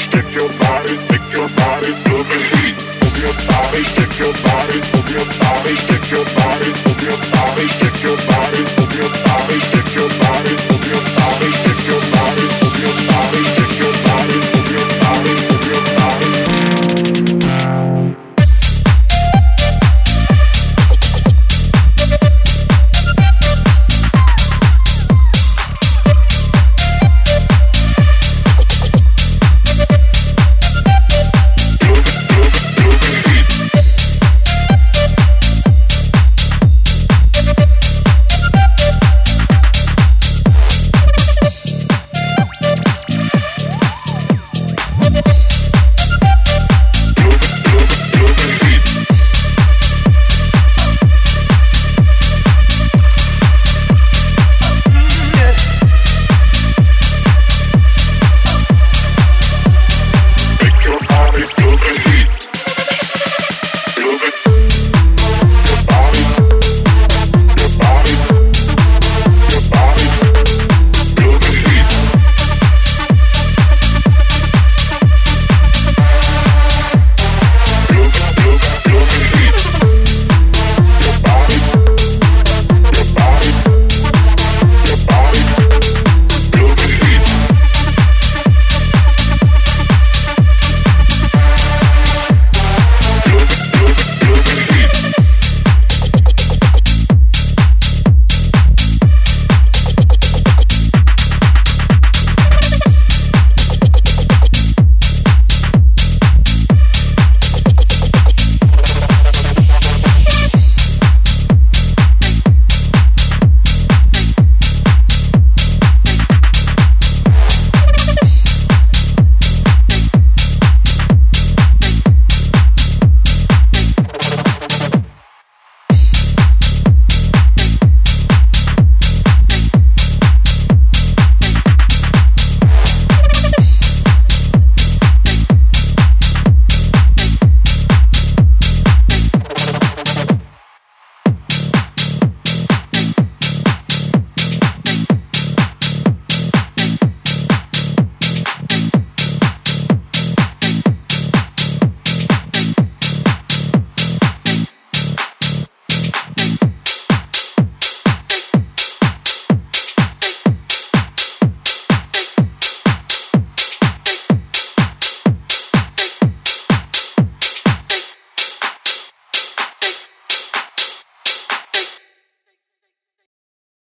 shake your body, make your body feel the heat. Move your body, shake your body, move your body, shake your body, move your body, shake your body, move your body, shake your body.